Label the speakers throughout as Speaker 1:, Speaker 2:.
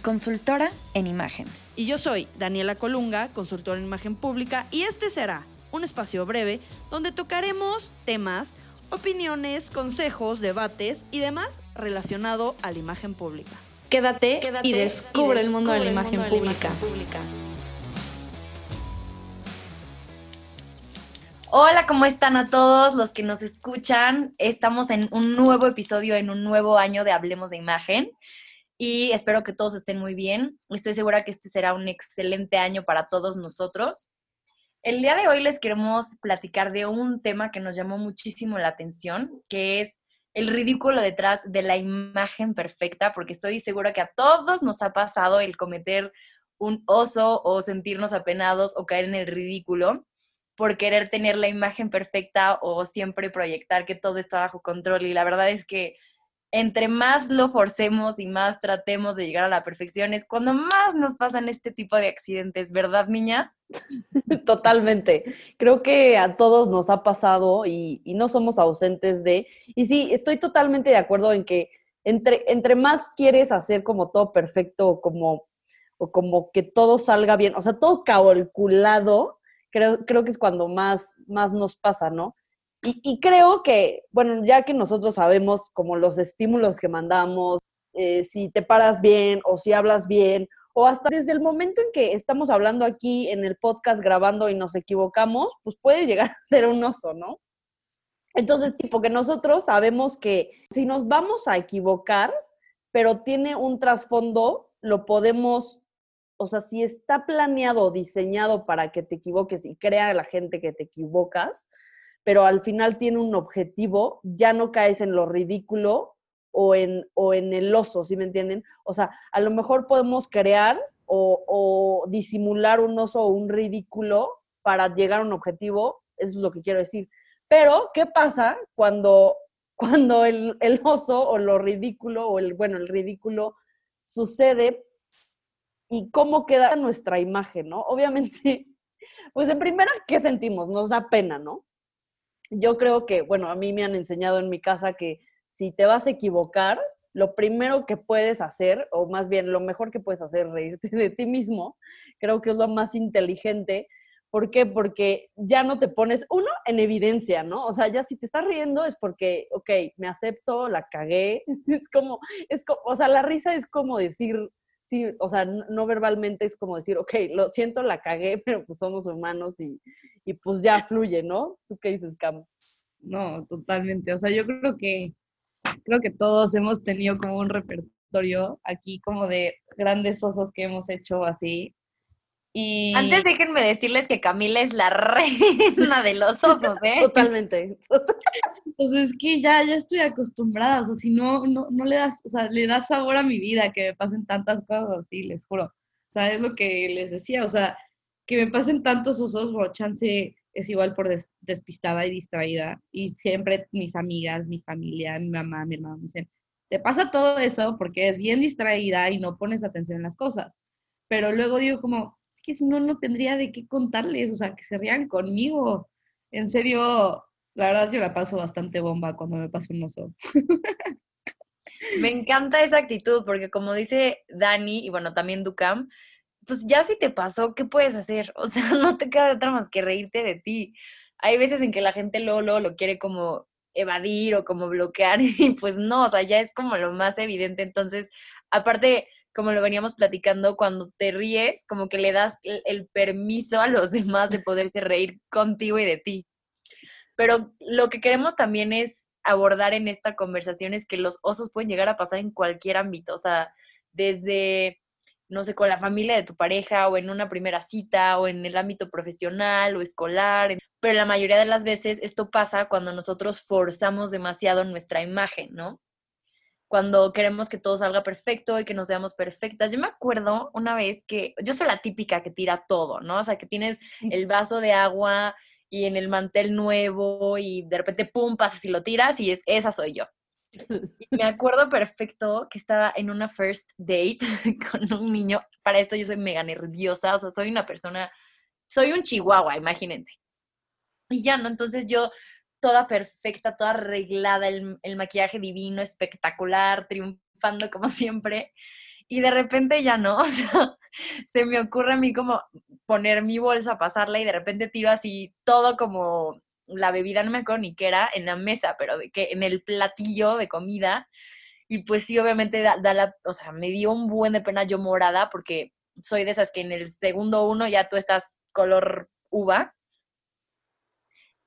Speaker 1: consultora en imagen.
Speaker 2: Y yo soy Daniela Colunga, consultora en imagen pública, y este será un espacio breve donde tocaremos temas, opiniones, consejos, debates y demás relacionado a la imagen pública.
Speaker 3: Quédate, y, descubre el mundo, de, la imagen, pública.
Speaker 1: Hola, ¿cómo están a todos los que nos escuchan? Estamos en un nuevo episodio, en un nuevo año de Hablemos de Imagen y espero que todos estén muy bien. Estoy segura que este será un excelente año para todos nosotros. El día de hoy les queremos platicar de un tema que nos llamó muchísimo la atención, que es el ridículo detrás de la imagen perfecta, porque estoy segura que a todos nos ha pasado el cometer un oso o sentirnos apenados o caer en el ridículo por querer tener la imagen perfecta o siempre proyectar que todo está bajo control. Y la verdad es que entre más lo forcemos y más tratemos de llegar a la perfección, es cuando más nos pasan este tipo de accidentes, ¿verdad, niñas?
Speaker 4: Totalmente. Creo que a todos nos ha pasado y, no somos ausentes de... Y sí, estoy totalmente de acuerdo en que entre, entre más quieres hacer como todo perfecto, como, o como que todo salga bien, o sea, todo calculado, creo, creo que es cuando más, más nos pasa, ¿no? Y, creo que, bueno, ya que nosotros sabemos como los estímulos que mandamos, eh, si te paras bien o si hablas bien, o hasta desde el momento en que estamos hablando aquí en el podcast grabando y nos equivocamos, pues puede llegar a ser un oso, ¿no? Entonces, tipo que nosotros sabemos que si nos vamos a equivocar, pero tiene un trasfondo, lo podemos o sea, si está planeado, diseñado para que te equivoques y crea la gente que te equivocas, pero al final tiene un objetivo, ya no caes en lo ridículo o en, o en el oso, ¿sí me entienden? O sea, a lo mejor podemos crear o, o disimular un oso o un ridículo para llegar a un objetivo, eso es lo que quiero decir. Pero, ¿qué pasa cuando, cuando el, el oso o lo ridículo o el, bueno, el ridículo sucede y cómo queda nuestra imagen, ¿no? Obviamente, pues en primera, ¿qué sentimos? Nos da pena, ¿no? Yo creo que, bueno, a mí me han enseñado en mi casa que si te vas a equivocar, lo primero que puedes hacer, o más bien lo mejor que puedes hacer, reírte de ti mismo, creo que es lo más inteligente. ¿Por qué? Porque ya no te pones, uno, en evidencia, ¿no? O sea, ya si te estás riendo es porque, ok, me acepto, la cagué. Es como, es como, o sea, la risa es como decir, sí, o sea, no verbalmente es como decir, ok, lo siento, la cagué, pero pues somos humanos y, y pues ya fluye, ¿no? ¿Tú qué dices, Cam?
Speaker 5: No, totalmente. O sea, yo creo que, creo que todos hemos tenido como un repertorio aquí como de grandes osos que hemos hecho así. Y...
Speaker 1: Antes déjenme decirles que Camila es la reina de los osos, ¿eh?
Speaker 4: Totalmente.
Speaker 5: Pues es que ya, ya estoy acostumbrada, o sea, si no, no, no le das, o sea, le das sabor a mi vida que me pasen tantas cosas así, les juro. O sea, es lo que les decía, o sea, que me pasen tantos osos, o chance es igual por despistada y distraída. Y siempre mis amigas, mi familia, mi mamá, mi hermano me dicen, te pasa todo eso porque es bien distraída y no pones atención en las cosas. Pero luego digo como, es que si no, no tendría de qué contarles, o sea, que se rían conmigo. En serio, la verdad yo la paso bastante bomba cuando me paso un oso.
Speaker 1: Me encanta esa actitud porque como dice Dani y bueno, también Ducam, pues ya si te pasó, ¿qué puedes hacer? O sea, no te queda otra más que reírte de ti. Hay veces en que la gente luego, lo quiere como evadir o como bloquear y pues no, o sea, ya es como lo más evidente. Entonces, aparte, como lo veníamos platicando, cuando te ríes, como que le das el, permiso a los demás de poderte reír contigo y de ti. Pero lo que queremos también es abordar en esta conversación es que los osos pueden llegar a pasar en cualquier ámbito, o sea, desde, no sé, con la familia de tu pareja o en una primera cita o en el ámbito profesional o escolar, pero la mayoría de las veces esto pasa cuando nosotros forzamos demasiado nuestra imagen, ¿no? cuando queremos que todo salga perfecto y que nos veamos perfectas. Yo me acuerdo una vez que yo soy la típica que tira todo, ¿no? O sea, que tienes el vaso de agua y en el mantel nuevo y de repente pum, pasas y lo tiras y es, esa soy yo. Y me acuerdo perfecto que estaba en una first date con un niño. Para esto yo soy mega nerviosa, o sea, soy una persona, soy un chihuahua, imagínense. Y ya, ¿no? Entonces yo toda perfecta, toda arreglada, el, el maquillaje divino, espectacular, triunfando como siempre. Y de repente ya no, o sea, se me ocurre a mí como poner mi bolsa, pasarla y de repente tiro así todo como la bebida, no me acuerdo ni qué era, en la mesa, pero de que en el platillo de comida. Y pues sí, obviamente da, la, o sea, me dio un buen de pena yo morada porque soy de esas que en el segundo uno ya tú estás color uva.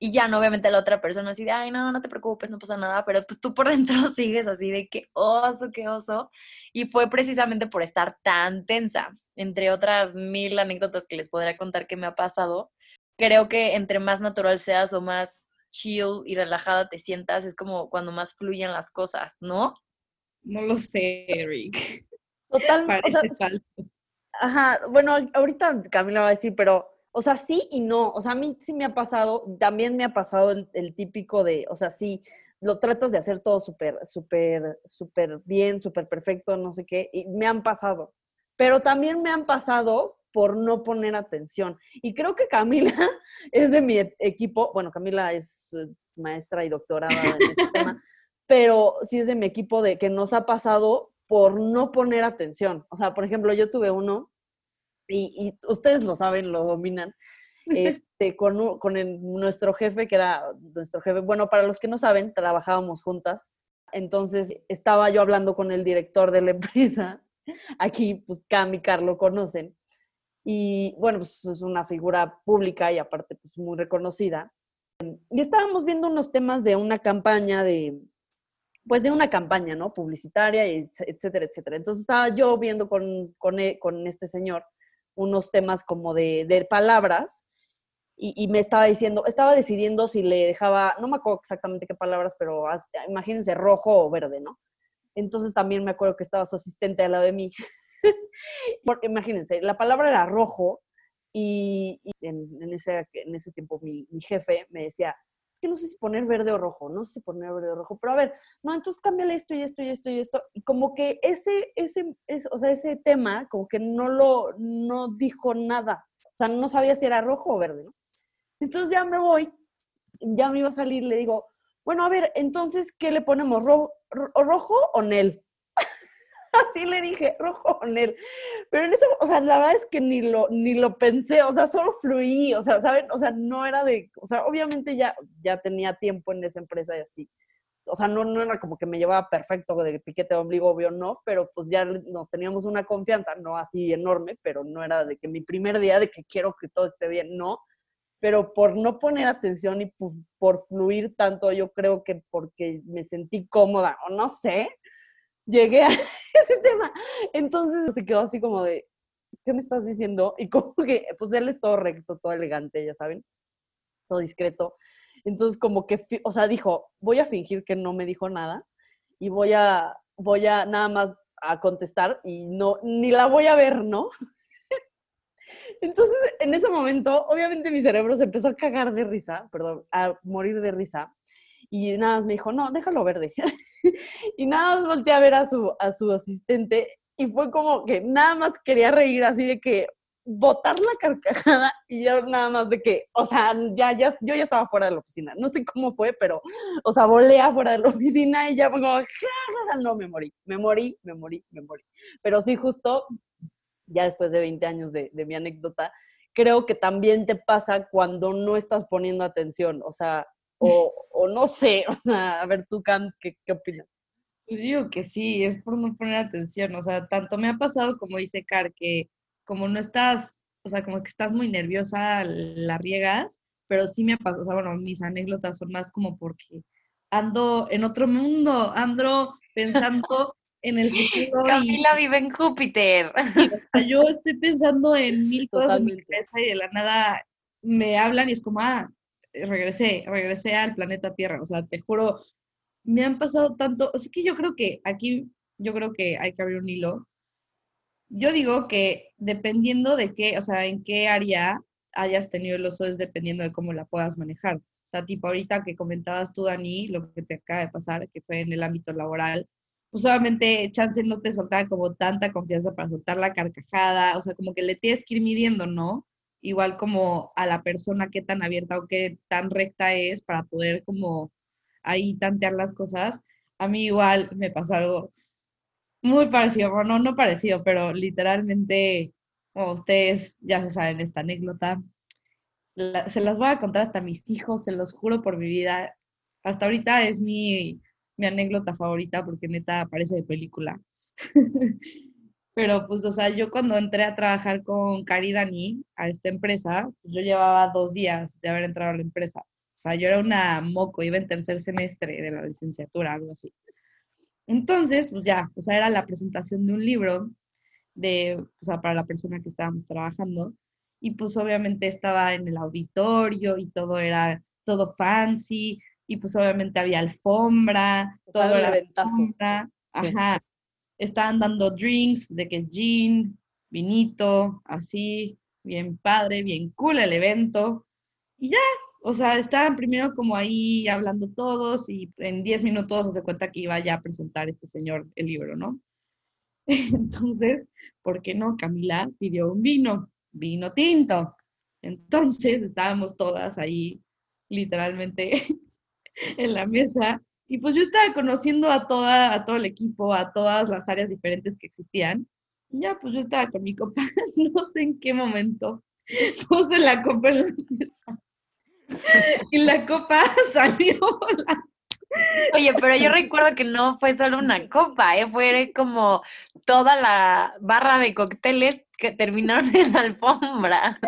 Speaker 1: Y ya no, obviamente la otra persona así de, ay, no, no te preocupes, no pasa nada, pero pues tú por dentro sigues así de qué oso, qué oso. Y fue precisamente por estar tan tensa, entre otras mil anécdotas que les podría contar que me ha pasado creo que entre más natural seas o más chill y relajada te sientas, es como cuando más fluyen las cosas, ¿no?
Speaker 5: No lo sé, Eric.
Speaker 4: Total, Parece falso. Ajá, bueno, ahorita Camila va a decir, pero, o sea, sí y no. O sea, a mí sí me ha pasado, también me ha pasado el, el típico de, o sea, sí, lo tratas de hacer todo súper, súper, súper bien, súper perfecto, no sé qué, y me han pasado. Pero también me han pasado por no poner atención. Y creo que Camila es de mi e-, equipo, bueno, Camila es eh, maestra y doctorada en este tema, pero sí es de mi equipo de que nos ha pasado por no poner atención. O sea, por ejemplo, yo tuve uno, y, ustedes lo saben, lo dominan, este, con, con nuestro jefe, que era nuestro jefe, bueno, para los que no saben, trabajábamos juntas. Entonces estaba yo hablando con el director de la empresa. Aquí, pues Cam y Carlo conocen. Y bueno, pues es una figura pública y aparte pues muy reconocida. Y estábamos viendo unos temas de una campaña de, pues de una campaña, ¿no? Publicitaria, etcétera, etcétera. Entonces estaba yo viendo con, con, e, con este señor unos temas como de, palabras y, me estaba diciendo, estaba decidiendo si le dejaba, no me acuerdo exactamente qué palabras, pero imagínense rojo o verde, ¿no? Entonces también me acuerdo que estaba su asistente al lado de mí Porque imagínense, la palabra era rojo y, en, ese, en ese tiempo mi, jefe me decía, no sé si poner verde o rojo, no sé si poner verde o rojo, pero a ver, no, entonces cámbiale esto y esto y esto y esto. Y como que ese, ese, o sea, ese tema, como que no lo, no dijo nada. O sea, no sabía si era rojo o verde, ¿no? Entonces ya me voy, ya me iba a salir, le digo, bueno, a ver, entonces, ¿qué le ponemos? ¿Rojo o Nel? Así le dije, rojo él. Pero en eso, o sea, la verdad es que ni lo, ni lo pensé, o sea, solo fluí, o sea, ¿saben? O sea, no era de, o sea, obviamente ya, ya tenía tiempo en esa empresa y así. O sea, no, no era como que me llevaba perfecto de piquete de ombligo, obvio, no, pero pues ya nos teníamos una confianza, no así enorme, pero no era de que mi primer día de que quiero que todo esté bien, no. Pero por no poner atención y por, por fluir tanto, yo creo que porque me sentí cómoda, o no sé, llegué a ese tema. Entonces se quedó así como de, ¿qué me estás diciendo? Y como que, pues él es todo recto, todo elegante, ya saben, todo discreto. Entonces como que, o sea, dijo, voy a fingir que no me dijo nada y voy a, voy a nada más a contestar y no, ni la voy a ver, ¿no? Entonces, en ese momento, obviamente mi cerebro se empezó a cagar de risa, perdón, a morir de risa. Y nada más me dijo, no, déjalo verde. y nada más volteé a ver a su, a su asistente y fue como que nada más quería reír así de que botar la carcajada y yo nada más de que, o sea, ya, ya, yo ya estaba fuera de la oficina. No sé cómo fue, pero, o sea, volé afuera de la oficina y ya como, no, me morí, me morí, me morí, me morí. Pero sí, justo, ya después de 20 años de, de mi anécdota, creo que también te pasa cuando no estás poniendo atención. O sea, o, no sé, o sea, a ver tú, Cam, ¿qué, qué opinas?
Speaker 5: Yo digo que sí, es por no poner atención, o sea, tanto me ha pasado como dice Car, que como no estás, o sea, como que estás muy nerviosa, la riegas, pero sí me ha pasado, o sea, bueno, mis anécdotas son más como porque ando en otro mundo, ando pensando en el futuro.
Speaker 1: Camila vive en Júpiter.
Speaker 5: yo estoy pensando en mil cosas en mi cabeza y de la nada me hablan y es como, ah, regresé, regresé al planeta Tierra. O sea, te juro, me han pasado tanto, es que yo creo que aquí, yo creo que hay que abrir un hilo. Yo digo que dependiendo de qué, o sea, en qué área hayas tenido el oso es dependiendo de cómo la puedas manejar. O sea, tipo ahorita que comentabas tú, Dani, lo que te acaba de pasar, que fue en el ámbito laboral, pues obviamente Chance no te soltaba como tanta confianza para soltar la carcajada, o sea, como que le tienes que ir midiendo, ¿no? Igual como a la persona qué tan abierta o qué tan recta es para poder como ahí tantear las cosas. A mí igual me pasó algo muy parecido, bueno, no parecido, pero literalmente, como ustedes ya se saben esta anécdota, se las voy a contar hasta mis hijos, se los juro por mi vida. Hasta ahorita es mi, mi anécdota favorita porque neta parece de película. Pero pues, o sea, yo cuando entré a trabajar con Cari Dani a esta empresa, pues yo llevaba dos días de haber entrado a la empresa. O sea, yo era una moco, iba en tercer semestre de la licenciatura, algo así. Entonces, pues ya, o sea, era la presentación de un libro de, o sea, para la persona que estábamos trabajando. Y pues obviamente estaba en el auditorio y todo era todo fancy. Y pues obviamente había alfombra, todo era alfombra. Ajá. Estaban dando drinks de que gin, vinito, así, bien padre, bien cool el evento. Y ya, o sea, estaban primero como ahí hablando todos y en 10 minutos se cuenta que iba ya a presentar este señor el libro, ¿no? Entonces, ¿por qué no? Camila pidió un vino, vino tinto. Entonces estábamos todas ahí literalmente en la mesa y pues yo estaba conociendo a, toda, a todo el equipo, a todas las áreas diferentes que existían. Y ya, pues yo estaba con mi copa, no sé en qué momento puse la copa en la mesa y la copa salió
Speaker 1: Oye, pero yo recuerdo que no fue solo una copa, ¿eh? fue como toda la barra de cócteles que terminaron en la alfombra.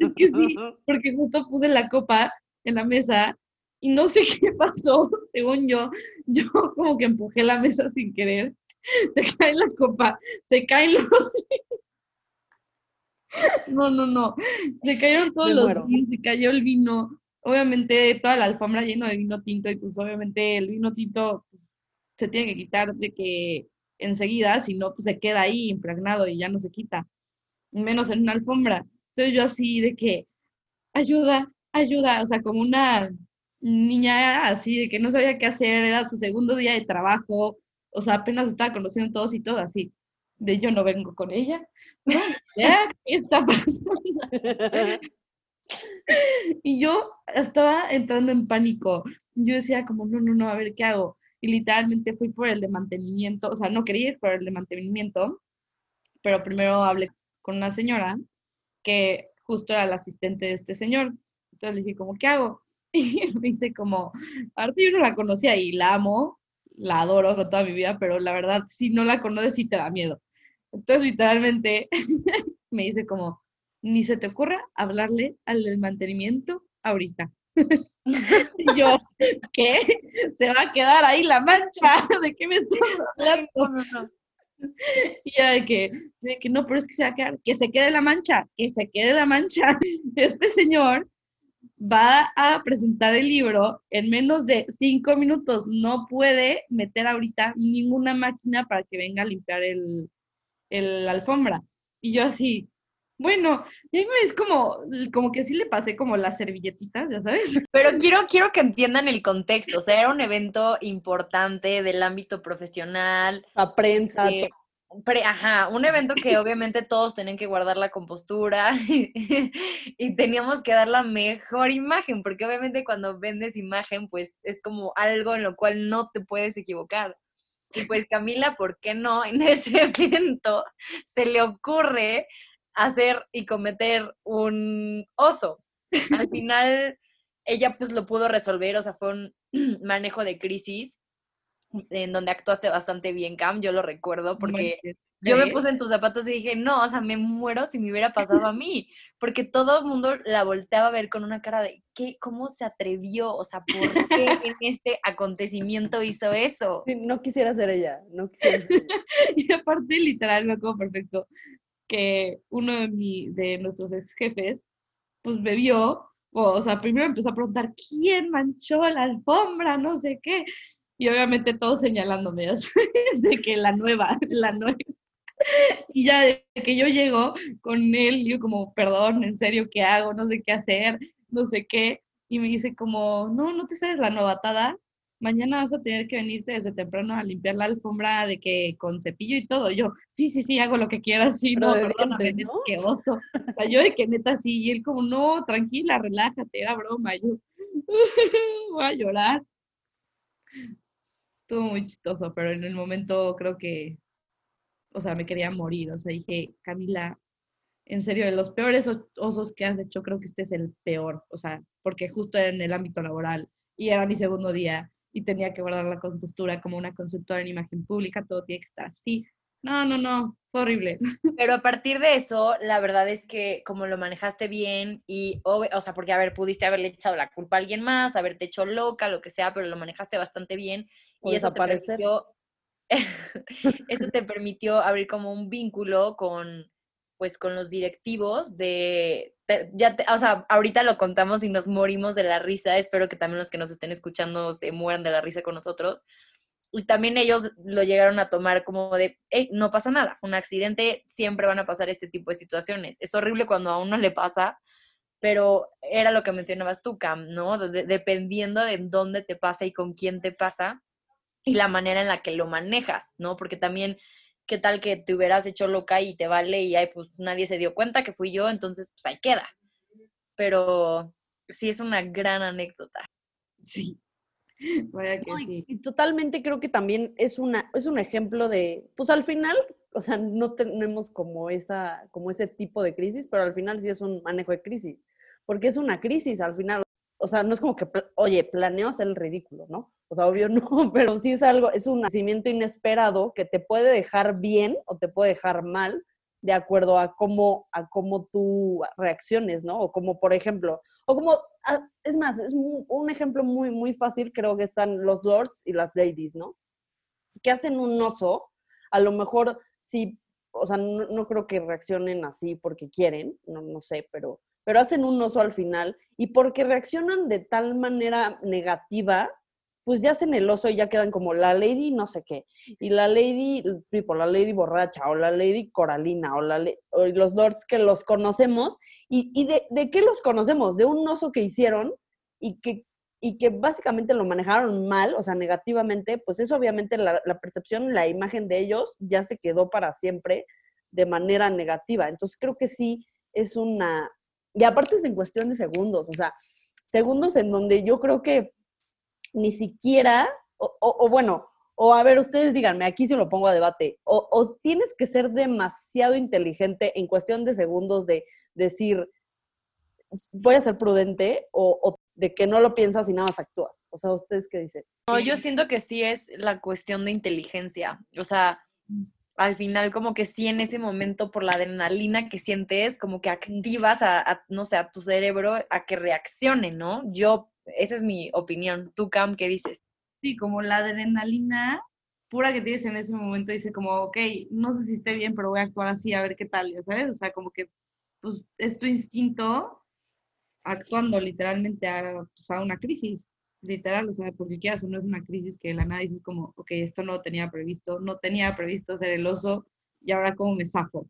Speaker 5: Es que sí, porque justo puse la copa en la mesa y no sé qué pasó, según yo, yo como que empujé la mesa sin querer, se cae la copa, se caen los no, no, no. Se cayeron todos los vinos, se cayó el vino. Obviamente toda la alfombra lleno de vino tinto y pues obviamente el vino tinto pues, se tiene que quitar de que enseguida, si no pues se queda ahí impregnado y ya no se quita. Menos en una alfombra. Entonces yo así de que ayuda, ayuda, o sea, como una niña así de que no sabía qué hacer, era su segundo día de trabajo, o sea, apenas estaba conociendo todos y todo así, de yo no vengo con ella, ¿qué está pasando? y yo estaba entrando en pánico. Yo decía como, no, no, no, a ver qué hago. Y literalmente fui por el de mantenimiento, o sea, no quería ir por el de mantenimiento, pero primero hablé con una señora que justo era la asistente de este señor. Entonces le dije como, ¿qué hago? Y me dice como, ahorita yo no la conocía y la amo, la adoro con toda mi vida, pero la verdad, si no la conoces, sí te da miedo. Entonces, literalmente, me dice como, ni se te ocurra hablarle al del mantenimiento ahorita. y yo, ¿qué? Se va a quedar ahí la mancha. ¿De qué me estás hablando? Y ya de que, de que no, pero es que se va a quedar, que se quede la mancha, que se quede la mancha. Este señor va a presentar el libro en menos de cinco minutos. No puede meter ahorita ninguna máquina para que venga a limpiar el, el alfombra. Y yo así, bueno, y ahí es como, como que sí le pasé como las servilletitas, ya sabes.
Speaker 1: Pero quiero, quiero que entiendan el contexto. O sea, era un evento importante del ámbito profesional.
Speaker 4: La prensa.
Speaker 1: Eh, ajá, un evento que obviamente todos tenían que guardar la compostura y, teníamos que dar la mejor imagen, porque obviamente cuando vendes imagen, pues es como algo en lo cual no te puedes equivocar. Y pues Camila, ¿por qué no? En ese evento se le ocurre hacer y cometer un oso. Al final ella pues lo pudo resolver, o sea, fue un manejo de crisis en donde actuaste bastante bien, Cam, yo lo recuerdo porque yo me puse en tus zapatos y dije, no, o sea, me muero si me hubiera pasado a mí, porque todo el mundo la volteaba a ver con una cara de, ¿qué? ¿Cómo se atrevió? O sea, ¿por qué en este acontecimiento hizo eso?
Speaker 4: no quisiera ser ella, no quisiera ser ella.
Speaker 5: y aparte, literal, me acuerdo perfecto, que uno de, mi, de nuestros ex jefes, pues bebió, o, o sea, primero empezó a preguntar, ¿quién manchó la alfombra? No sé qué. Y obviamente todos señalándome, ya sabes, de que la nueva, la nueva. Y ya de que yo llego con él, yo como, perdón, en serio, ¿qué hago? No sé qué hacer, no sé qué. Y me dice como, no, no te sabes la novatada. Mañana vas a tener que venirte desde temprano a limpiar la alfombra de que con cepillo y todo. Yo, sí, sí, sí, hago lo que quieras, sí,
Speaker 4: Pero
Speaker 5: no,
Speaker 4: de
Speaker 5: perdóname, neta,
Speaker 4: ¿no?
Speaker 5: qué oso. O sea, yo de que neta sí, y él como, no, tranquila, relájate, era broma. Yo, voy a llorar. Estuvo muy chistoso, pero en el momento creo que, o sea, me quería morir. O sea, dije, Camila, en serio, de los peores osos que has hecho, creo que este es el peor. O sea, porque justo era en el ámbito laboral y era mi segundo día y tenía que guardar la compostura como una consultora en imagen pública, todo tiene que estar así. No, no, no, fue horrible.
Speaker 1: Pero a partir de eso, la verdad es que como lo manejaste bien y, o sea, porque, a ver, pudiste haberle echado la culpa a alguien más, haberte hecho loca, lo que sea, pero lo manejaste bastante bien
Speaker 4: O
Speaker 1: y eso te
Speaker 4: desaparecer.
Speaker 1: permitió, eso te permitió abrir como un vínculo con, pues, con los directivos de, te- ya, te- o sea, ahorita lo contamos y nos morimos de la risa, espero que también los que nos estén escuchando se mueran de la risa con nosotros. Y también ellos lo llegaron a tomar como de, "Ey, no pasa nada, un accidente, siempre van a pasar este tipo de situaciones. Es horrible cuando a uno le pasa, pero era lo que mencionabas tú, Cam, ¿no? De- dependiendo de dónde te pasa y con quién te pasa y la manera en la que lo manejas, ¿no? Porque también, ¿qué tal que te hubieras hecho loca y te vale y ay, pues nadie se dio cuenta que fui yo, entonces pues ahí queda. Pero sí es una gran anécdota.
Speaker 5: Sí. Vaya que
Speaker 4: No, y-
Speaker 5: sí.
Speaker 4: Y totalmente creo que también es una, es un ejemplo de, pues al final, o sea, no tenemos como esa, como ese tipo de crisis, pero al final sí es un manejo de crisis, porque es una crisis al final. O sea, no es como que, oye, planeo hacer el ridículo, ¿no? O sea, obvio no, pero sí es algo, es un nacimiento inesperado que te puede dejar bien o te puede dejar mal de acuerdo a cómo, a cómo tú reacciones, ¿no? O como, por ejemplo, o como, ah, es más, es un ejemplo muy, muy fácil, creo que están los lords y las ladies, ¿no? Que hacen un oso, a lo mejor sí, o sea, no, no creo que reaccionen así porque quieren, no, no sé, pero, pero hacen un oso al final y porque reaccionan de tal manera negativa, pues ya hacen el oso y ya quedan como la lady no sé qué, y la lady, tipo, la lady borracha, o la lady coralina, o, la, o los lords que los conocemos, y, de qué los conocemos? De un oso que hicieron y que, y que básicamente lo manejaron mal, o sea, negativamente, pues eso obviamente la, la percepción, la imagen de ellos ya se quedó para siempre de manera negativa. Entonces creo que sí es una... Y aparte es en cuestión de segundos, o sea, segundos en donde yo creo que ni siquiera, o, bueno, o a ver, ustedes díganme, aquí se lo pongo a debate, o, o tienes que ser demasiado inteligente en cuestión de segundos de decir, voy a ser prudente, o, o de que no lo piensas y nada más actúas. O sea, ¿ustedes qué dicen?
Speaker 1: No, yo siento que sí es la cuestión de inteligencia. O sea, al final como que sí en ese momento por la adrenalina que sientes, como que activas a, no sé, a tu cerebro a que reaccione, ¿no? Yo, esa es mi opinión. Tú, Cam, ¿qué dices?
Speaker 5: Sí, como la adrenalina pura que tienes en ese momento, dice como, ok, no sé si esté bien, pero voy a actuar así, a ver qué tal, ya sabes, o sea, como que pues, es tu instinto actuando literalmente a, pues, a una crisis, literal, o sea, porque quieras o no es una crisis que de la nada dices como, ok, esto no lo tenía previsto, no tenía previsto ser el oso, y ahora cómo me zafo.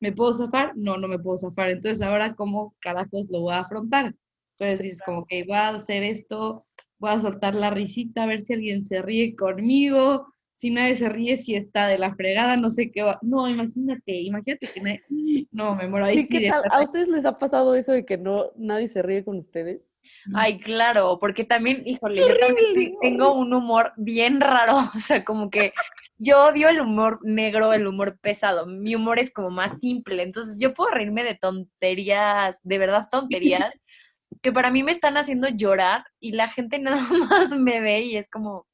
Speaker 5: ¿Me puedo zafar? No, no me puedo zafar. Entonces, ahora, ¿cómo carajos lo voy a afrontar? Entonces dices como que voy a hacer esto, voy a soltar la risita, a ver si alguien se ríe conmigo, si nadie se ríe, si está de la fregada, no sé qué va. No, imagínate, imagínate que nadie... No, me muero ahí.
Speaker 4: ¿Y
Speaker 5: sí,
Speaker 4: qué tal? ¿A ustedes les ha pasado eso de que no nadie se ríe con ustedes?
Speaker 1: Ay, claro, porque también, híjole, yo también te- tengo un humor bien raro, o sea, como que yo odio el humor negro, el humor pesado, mi humor es como más simple, entonces yo puedo reírme de tonterías, de verdad tonterías, que para mí me están haciendo llorar y la gente nada más me ve y es como,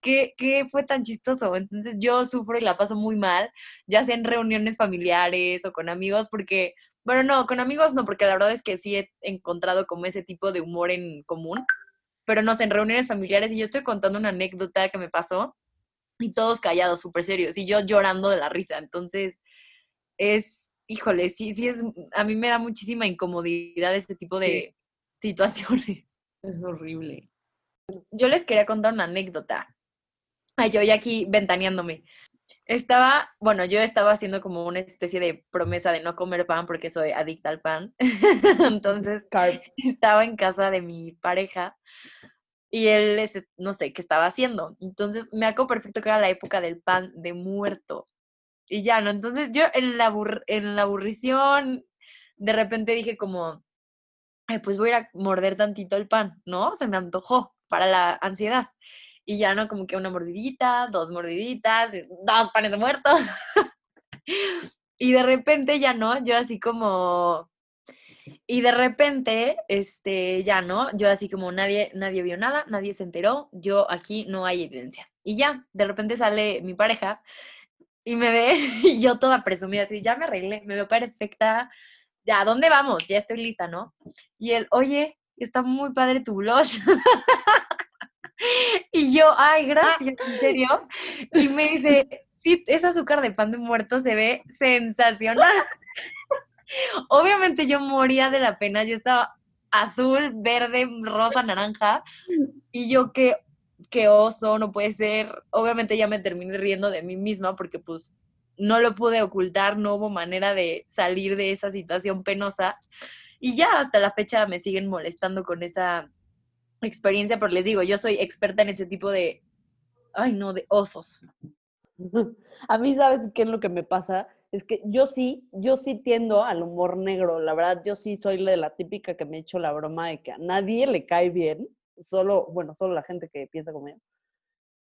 Speaker 1: ¿qué, qué fue tan chistoso? Entonces yo sufro y la paso muy mal, ya sea en reuniones familiares o con amigos, porque bueno, no, con amigos no, porque la verdad es que sí he encontrado como ese tipo de humor en común, pero no sé, en reuniones familiares y yo estoy contando una anécdota que me pasó y todos callados, súper serios, y yo llorando de la risa. Entonces, es, híjole, sí, sí es, a mí me da muchísima incomodidad este tipo de situaciones.
Speaker 5: Es horrible.
Speaker 1: Yo les quería contar una anécdota. Ay, yo ya aquí ventaneándome. Estaba, bueno, yo estaba haciendo como una especie de promesa de no comer pan porque soy adicta al pan. Entonces,
Speaker 4: Carbs.
Speaker 1: estaba en casa de mi pareja y él, ese- no sé qué estaba haciendo. Entonces, me acuerdo perfecto que era la época del pan de muerto. Y ya, ¿no? Entonces, yo en la, en la aburrición, de repente dije como, "Ay, pues voy a ir a morder tantito el pan, ¿no? Se me antojó para la ansiedad. Y ya, ¿no? Como que una mordidita, dos mordiditas, y dos panes de muerto. y de repente ya, ¿no? Yo así como... Y de repente, este, ya, ¿no? Yo así como nadie, nadie vio nada, nadie se enteró, yo aquí no hay evidencia. Y ya, de repente sale mi pareja y me ve y yo toda presumida, así, ya me arreglé, me veo perfecta, ya, ¿a dónde vamos? Ya estoy lista, ¿no? Y él, oye, está muy padre tu blush. y yo, ay, gracias, ¿en serio? Y me dice, sí, ese azúcar de pan de muerto se ve sensacional. Obviamente yo moría de la pena, yo estaba azul, verde, rosa, naranja, y yo qué, qué oso, no puede ser. Obviamente ya me terminé riendo de mí misma porque pues no lo pude ocultar, no hubo manera de salir de esa situación penosa. Y ya hasta la fecha me siguen molestando con esa experiencia, porque les digo, yo soy experta en ese tipo de, ay no, de osos.
Speaker 4: A mí, ¿sabes qué es lo que me pasa? Es que yo sí, yo sí tiendo al humor negro, la verdad, yo sí soy la típica que me echo la broma de que a nadie le cae bien, solo, bueno, solo la gente que piensa como yo.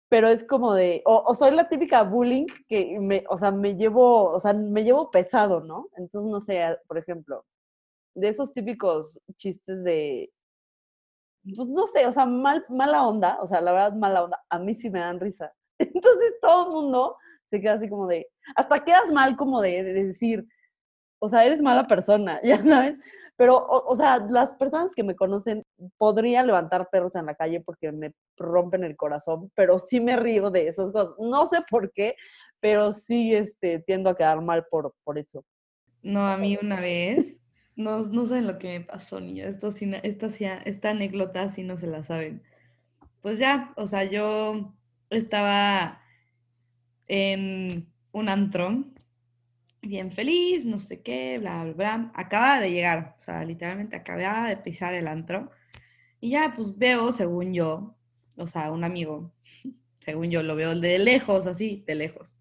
Speaker 4: Pero es como de, o, o soy la típica bullying que me, o sea, me llevo, o sea, me llevo pesado, ¿no? Entonces, no sé, por ejemplo, de esos típicos chistes de, pues no sé, o sea, mal, mala onda, o sea, la verdad, mala onda, a mí sí me dan risa. Entonces todo el mundo se queda así como de, hasta quedas mal como de, de decir, o sea, eres mala persona, ya sabes. Pero, o, sea, las personas que me conocen podría levantar perros en la calle porque me rompen el corazón, pero sí me río de esas cosas. No sé por qué, pero sí este, tiendo a quedar mal por, por eso.
Speaker 5: No, a mí una vez, no, no saben lo que me pasó, niña. Esto esta, esta anécdota sí no se la saben. Pues ya, o sea, yo estaba en un antro, bien feliz, no sé qué, bla, bla, bla. Acababa de llegar, o sea, literalmente acababa de pisar el antro. Y ya, pues veo, según yo, o sea, un amigo, según yo lo veo de lejos, así, de lejos.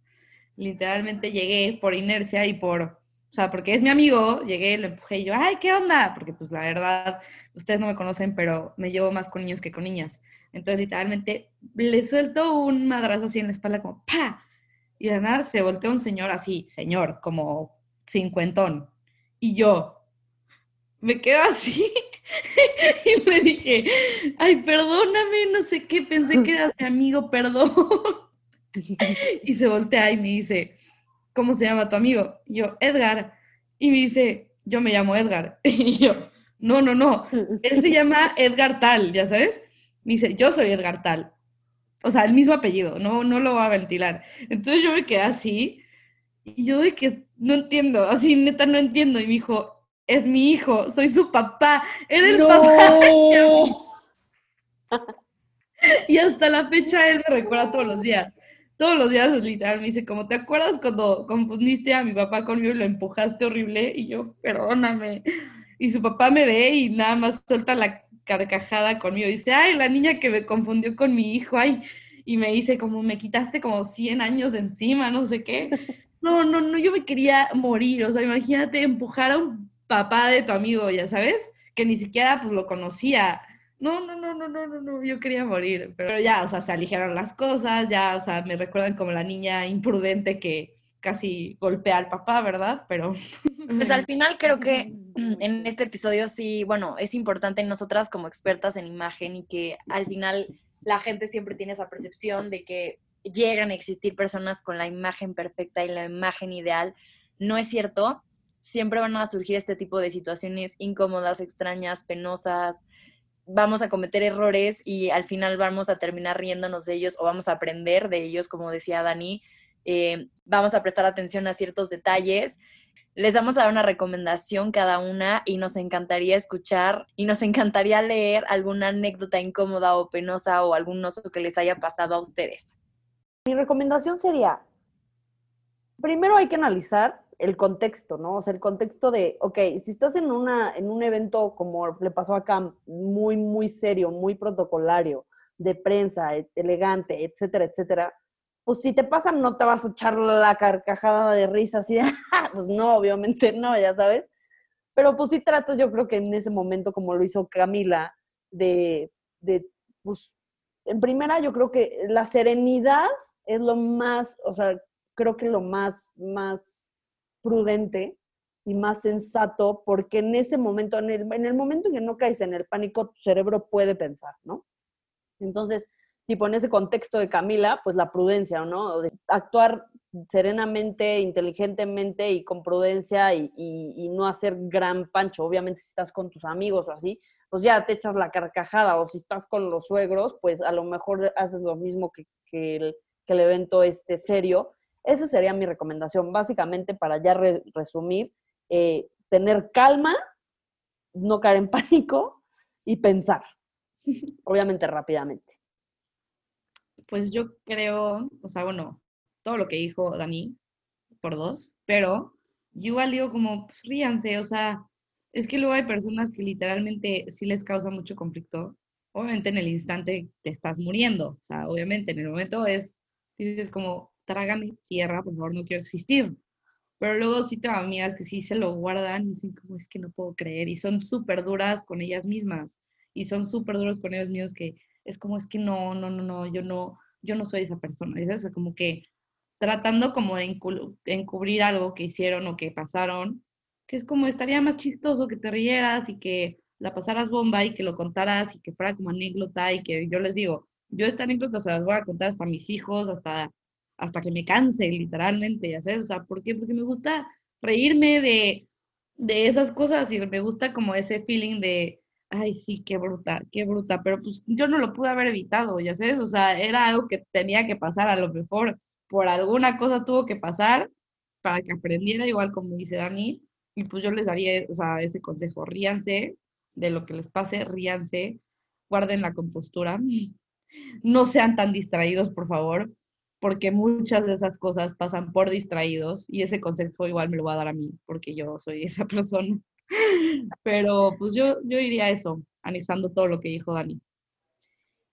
Speaker 5: Literalmente llegué por inercia y por, o sea, porque es mi amigo, llegué, lo empujé y yo, ay, ¿qué onda? Porque pues la verdad, ustedes no me conocen, pero me llevo más con niños que con niñas. Entonces, literalmente, le suelto un madrazo así en la espalda, como ¡pa! Y de nada se voltea un señor así, señor, como cincuentón. Y yo me quedo así y le dije, ay, perdóname, no sé qué, pensé que eras mi amigo, perdón. y se voltea y me dice, ¿cómo se llama tu amigo? Y yo, Edgar. Y me dice, yo me llamo Edgar. Y yo, no, no, no, él se llama Edgar Tal, ¿ya sabes? Me dice, yo soy Edgar Tal. O sea, el mismo apellido, no, no lo va a ventilar. Entonces yo me quedé así y yo de que no entiendo, así neta no entiendo. Y me dijo, es mi hijo, soy su papá, era el papá. Y hasta la fecha él me recuerda todos los días. Todos los días, literal, me dice, como, ¿te acuerdas cuando confundiste a mi papá conmigo y lo empujaste horrible? Y yo, perdóname. Y su papá me ve y nada más suelta la carcajada conmigo. Dice, ay, la niña que me confundió con mi hijo, ay. Y me dice, como, me quitaste como 100 años de encima, no sé qué. No, no, no, yo me quería morir. O sea, imagínate empujar a un papá de tu amigo, ya sabes, que ni siquiera pues lo conocía. No, no, no, no, no, no, no, yo quería morir. Pero ya, o sea, se aligeran las cosas, ya, o sea, me recuerdan como la niña imprudente que casi golpea al papá, ¿verdad? Pero...
Speaker 1: Pues al final creo que en este episodio sí, bueno, es importante nosotras como expertas en imagen y que al final la gente siempre tiene esa percepción de que llegan a existir personas con la imagen perfecta y la imagen ideal. No es cierto. Siempre van a surgir este tipo de situaciones incómodas, extrañas, penosas. Vamos a cometer errores y al final vamos a terminar riéndonos de ellos o vamos a aprender de ellos, como decía Dani. Eh, vamos a prestar atención a ciertos detalles. Les vamos a dar una recomendación cada una y nos encantaría escuchar y nos encantaría leer alguna anécdota incómoda o penosa o algún oso que les haya pasado a ustedes.
Speaker 4: Mi recomendación sería, primero hay que analizar el contexto, ¿no? O sea, el contexto de, ok, si estás en, una, en un evento como le pasó acá, muy, muy serio, muy protocolario, de prensa, e, elegante, etcétera, etcétera, pues si te pasa no te vas a echar la carcajada de risa así de, pues no, obviamente no, ya sabes. Pero pues sí tratas, yo creo que en ese momento, como lo hizo Camila, de, de pues, en primera yo creo que la serenidad es lo más, o sea, creo que lo más, más prudente y más sensato, porque en ese momento, en el, en el momento en que no caes en el pánico, tu cerebro puede pensar, ¿no? Entonces, tipo en ese contexto de Camila, pues la prudencia, ¿no? Actuar serenamente, inteligentemente y con prudencia y, y, no hacer gran pancho. Obviamente si estás con tus amigos o así, pues ya te echas la carcajada o si estás con los suegros, pues a lo mejor haces lo mismo que, que, el, que el, evento este serio. Esa sería mi recomendación, básicamente para ya resumir, eh, tener calma, no caer en pánico y pensar, obviamente rápidamente.
Speaker 5: Pues yo creo, o sea, bueno, todo lo que dijo Dani, por dos, pero yo digo como, pues ríanse, o sea, es que luego hay personas que literalmente sí les causa mucho conflicto. Obviamente en el instante te estás muriendo, o sea, obviamente en el momento es, dices como, trágame tierra, por favor, no quiero existir. Pero luego sí tengo amigas que sí se lo guardan y dicen como, es que no puedo creer, y son súper duras con ellas mismas, y son súper duros con ellos mismos que es como, es que no, no, no, no, yo no, yo no soy esa persona. Es eso, como que tratando como de encubrir algo que hicieron o que pasaron, que es como estaría más chistoso que te rieras y que la pasaras bomba y que lo contaras y que fuera como anécdota y que yo les digo, yo esta anécdota se las voy a contar hasta a mis hijos, hasta, hasta que me canse, literalmente, ya sabes, o sea, ¿por qué? Porque me gusta reírme de, de esas cosas y me gusta como ese feeling de, ay, sí, qué bruta, qué bruta, pero pues yo no lo pude haber evitado, ya sabes, o sea, era algo que tenía que pasar a lo mejor por alguna cosa tuvo que pasar para que aprendiera, igual como dice Dani, y pues yo les daría o sea, ese consejo, ríanse de lo que les pase, ríanse, guarden la compostura, no sean tan distraídos, por favor, porque muchas de esas cosas pasan por distraídos y ese consejo igual me lo va a dar a mí, porque yo soy esa persona. Pero pues yo, yo diría eso, analizando todo lo que dijo Dani.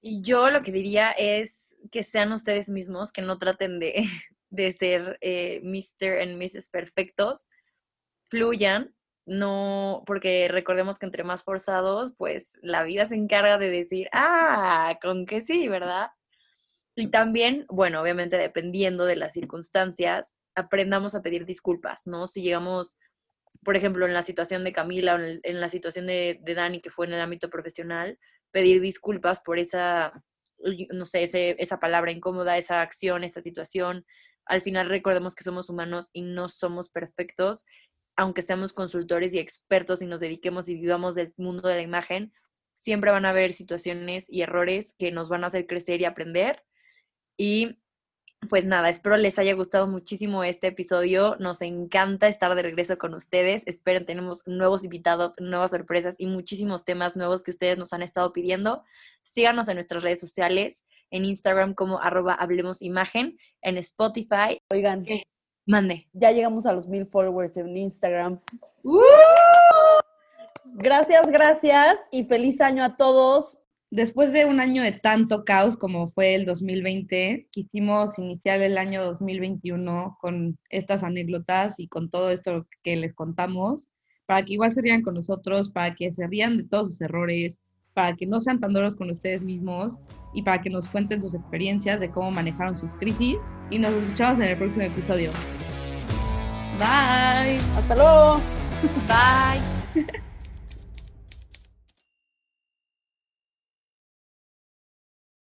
Speaker 1: Y yo lo que diría es que sean ustedes mismos, que no traten de, de ser eh, Mr. and Mrs. perfectos, fluyan, no, porque recordemos que entre más forzados, pues la vida se encarga de decir, ah, con que sí, ¿verdad? Y también, bueno, obviamente dependiendo de las circunstancias, aprendamos a pedir disculpas, ¿no? Si llegamos, por ejemplo, en la situación de Camila o en, la situación de, Dani, que fue en el ámbito profesional, pedir disculpas por esa no sé, esa palabra incómoda, esa acción, esa situación. Al final recordemos que somos humanos y no somos perfectos, aunque seamos consultores y expertos y nos dediquemos y vivamos del mundo de la imagen, siempre van a haber situaciones y errores que nos van a hacer crecer y aprender. Y pues nada, espero les haya gustado muchísimo este episodio. Nos encanta estar de regreso con ustedes. Esperen, tenemos nuevos invitados, nuevas sorpresas y muchísimos temas nuevos que ustedes nos han estado pidiendo. Síganos en nuestras redes sociales, en Instagram como arroba hablemos imagen, en Spotify.
Speaker 4: Oigan,
Speaker 1: mande.
Speaker 4: Ya llegamos a los mil followers en Instagram. Gracias, gracias y feliz año a todos
Speaker 5: después de un año de tanto caos como fue el 2020, quisimos iniciar el año 2021 con estas anécdotas y con todo esto que les contamos, para que igual se rían con nosotros, para que se rían de todos sus errores, para que no sean tan duros con ustedes mismos y para que nos cuenten sus experiencias de cómo manejaron sus crisis. Y nos escuchamos en el próximo episodio. Bye.
Speaker 4: Hasta luego.
Speaker 1: Bye.